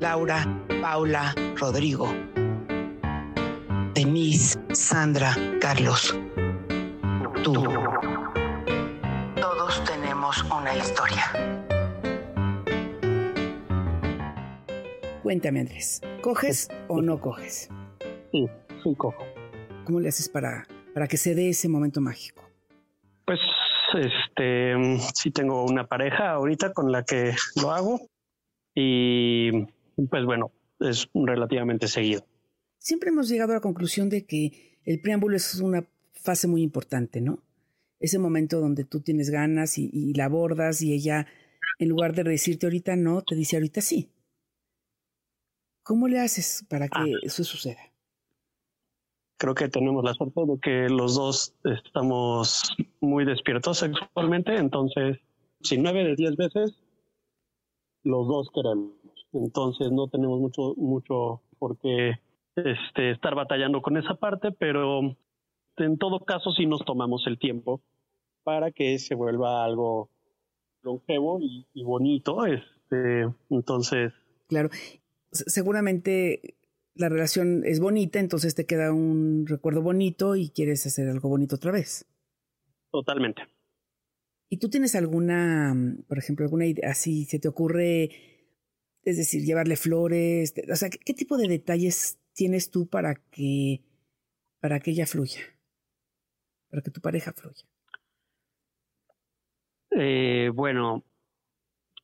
Laura, Paula, Rodrigo, Denise, Sandra, Carlos, tú. Todos tenemos una historia. Cuéntame, Andrés, ¿coges o no coges? Sí, sí cojo. ¿Cómo le haces para, para que se dé ese momento mágico? Pues, este, sí tengo una pareja ahorita con la que lo hago y, pues bueno, es relativamente seguido. Siempre hemos llegado a la conclusión de que el preámbulo es una fase muy importante, ¿no? Ese momento donde tú tienes ganas y, la abordas y ella, en lugar de decirte ahorita no, te dice ahorita sí. ¿Cómo le haces para que ah. eso suceda? Creo que tenemos la suerte de que los dos estamos muy despiertos sexualmente, entonces, si nueve de diez veces, los dos queremos. Entonces no tenemos mucho, mucho por qué este, estar batallando con esa parte, pero en todo caso sí nos tomamos el tiempo para que se vuelva algo longevo y, y bonito. Este, entonces. Claro, seguramente la relación es bonita, entonces te queda un recuerdo bonito y quieres hacer algo bonito otra vez. Totalmente. ¿Y tú tienes alguna, por ejemplo, alguna idea, así se te ocurre, es decir, llevarle flores, o sea, ¿qué, tipo de detalles tienes tú para que, para que ella fluya, para que tu pareja fluya? Eh, bueno,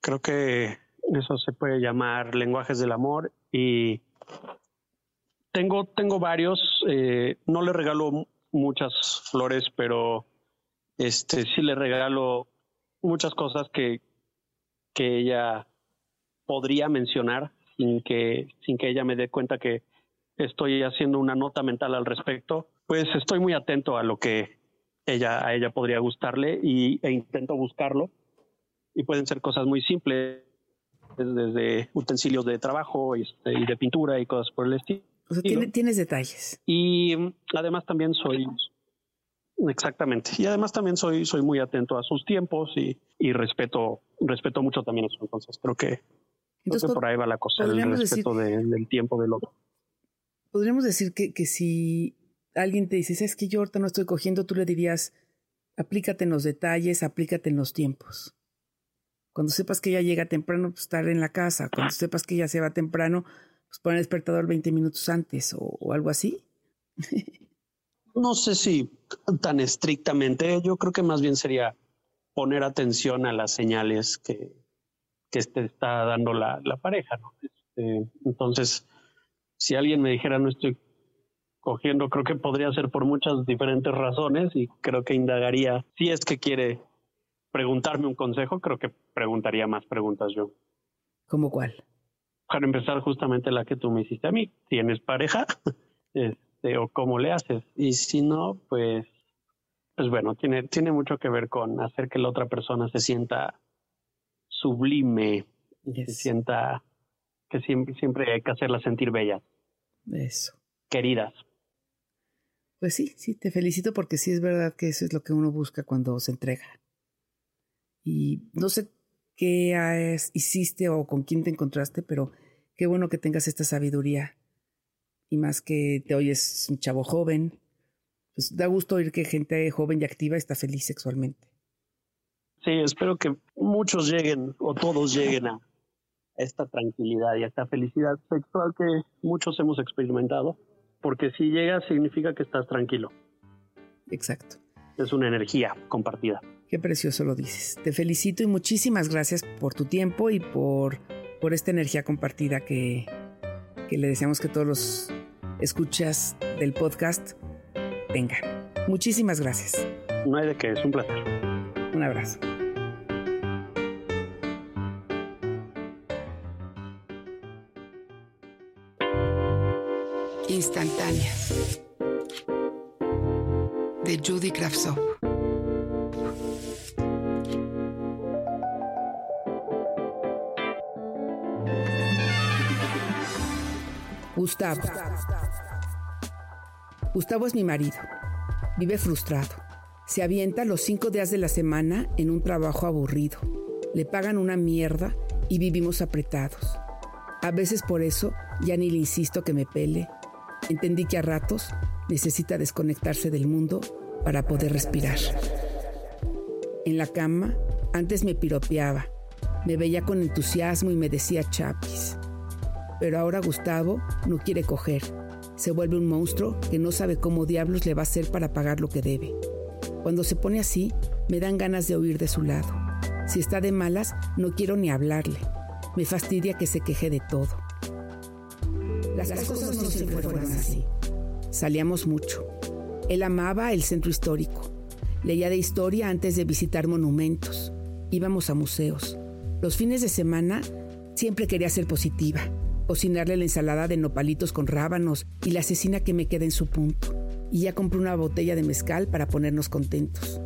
creo que eso se puede llamar lenguajes del amor y tengo, tengo varios. Eh, no le regalo muchas flores, pero este sí le regalo muchas cosas que, que ella podría mencionar sin que, sin que ella me dé cuenta que estoy haciendo una nota mental al respecto. Pues estoy muy atento a lo que ella, a ella podría gustarle y, e intento buscarlo. Y pueden ser cosas muy simples, desde utensilios de trabajo este, y de pintura y cosas por el estilo. O sea, tienes detalles. Y mm, además también soy, exactamente, y además también soy, soy muy atento a sus tiempos y, y respeto, respeto mucho también eso. Entonces creo que, por ahí va la cosa, el respeto del tiempo del otro. Podríamos decir que, que si alguien te dice, es que yo ahorita no estoy cogiendo, tú le dirías, aplícate en los detalles, aplícate en los tiempos. Cuando sepas que ella llega temprano, pues estar en la casa. Cuando sepas que ella se va temprano, pues poner el despertador 20 minutos antes o, algo así. no sé si tan estrictamente, yo creo que más bien sería poner atención a las señales que, que te está dando la, la pareja. ¿no? Este, entonces, si alguien me dijera no estoy cogiendo, creo que podría ser por muchas diferentes razones y creo que indagaría si es que quiere preguntarme un consejo, creo que preguntaría más preguntas yo. ¿Cómo cuál? Para empezar, justamente la que tú me hiciste a mí. ¿Tienes pareja? Este, ¿O cómo le haces? Y si no, pues, pues bueno, tiene, tiene mucho que ver con hacer que la otra persona se sienta sublime, se sienta que siempre, siempre hay que hacerla sentir bella. Eso. Queridas. Pues sí, sí, te felicito porque sí es verdad que eso es lo que uno busca cuando se entrega. Y no sé qué hiciste o con quién te encontraste, pero qué bueno que tengas esta sabiduría. Y más que te oyes un chavo joven, pues da gusto oír que gente joven y activa está feliz sexualmente. Sí, espero que muchos lleguen o todos lleguen a esta tranquilidad y a esta felicidad sexual que muchos hemos experimentado, porque si llegas significa que estás tranquilo. Exacto. Es una energía compartida. Qué precioso lo dices. Te felicito y muchísimas gracias por tu tiempo y por, por esta energía compartida que, que le deseamos que todos los escuchas del podcast tengan. Muchísimas gracias. No hay de qué, es un placer. Un abrazo. instantáneas de Judy Kravtsov. Gustavo. Gustavo es mi marido. Vive frustrado. Se avienta los cinco días de la semana en un trabajo aburrido. Le pagan una mierda y vivimos apretados. A veces por eso ya ni le insisto que me pele. Entendí que a ratos necesita desconectarse del mundo para poder respirar. En la cama, antes me piropeaba, me veía con entusiasmo y me decía chapis. Pero ahora Gustavo no quiere coger. Se vuelve un monstruo que no sabe cómo diablos le va a hacer para pagar lo que debe. Cuando se pone así, me dan ganas de huir de su lado. Si está de malas, no quiero ni hablarle. Me fastidia que se queje de todo. Las, cosas, no siempre fueron así. Salíamos mucho. Él amaba el centro histórico. Leía de historia antes de visitar monumentos. Íbamos a museos. Los fines de semana siempre quería ser positiva. Cocinarle la ensalada de nopalitos con rábanos y la asesina que me queda en su punto. Y ya compré una botella de mezcal para ponernos contentos.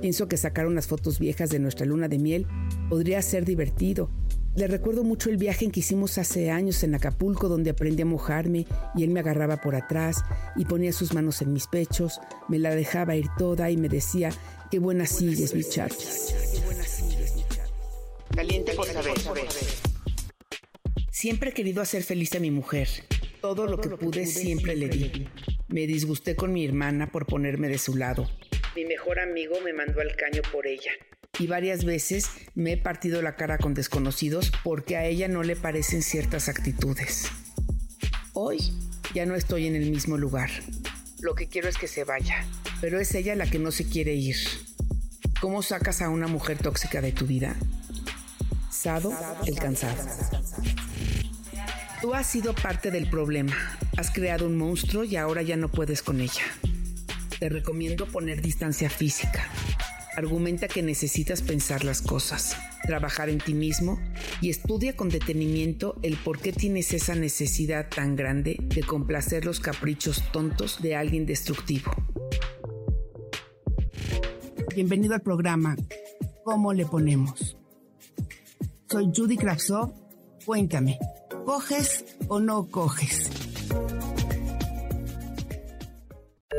Pienso que sacar unas fotos viejas de nuestra luna de miel podría ser divertido. Le recuerdo mucho el viaje en que hicimos hace años en Acapulco, donde aprendí a mojarme y él me agarraba por atrás y ponía sus manos en mis pechos, me la dejaba ir toda y me decía, qué buena sigues, mi Caliente por saber. Siempre he querido hacer feliz a mi mujer. Todo lo que pude siempre le di. Me disgusté con mi hermana por ponerme de su lado. Mi mejor amigo me mandó al caño por ella. Y varias veces me he partido la cara con desconocidos porque a ella no le parecen ciertas actitudes. Hoy ya no estoy en el mismo lugar. Lo que quiero es que se vaya, pero es ella la que no se quiere ir. ¿Cómo sacas a una mujer tóxica de tu vida? Sado, el cansado. Tú has sido parte del problema. Has creado un monstruo y ahora ya no puedes con ella te recomiendo poner distancia física. Argumenta que necesitas pensar las cosas, trabajar en ti mismo y estudia con detenimiento el por qué tienes esa necesidad tan grande de complacer los caprichos tontos de alguien destructivo. Bienvenido al programa ¿Cómo le ponemos? Soy Judy Kravtsov. Cuéntame, ¿coges o no coges?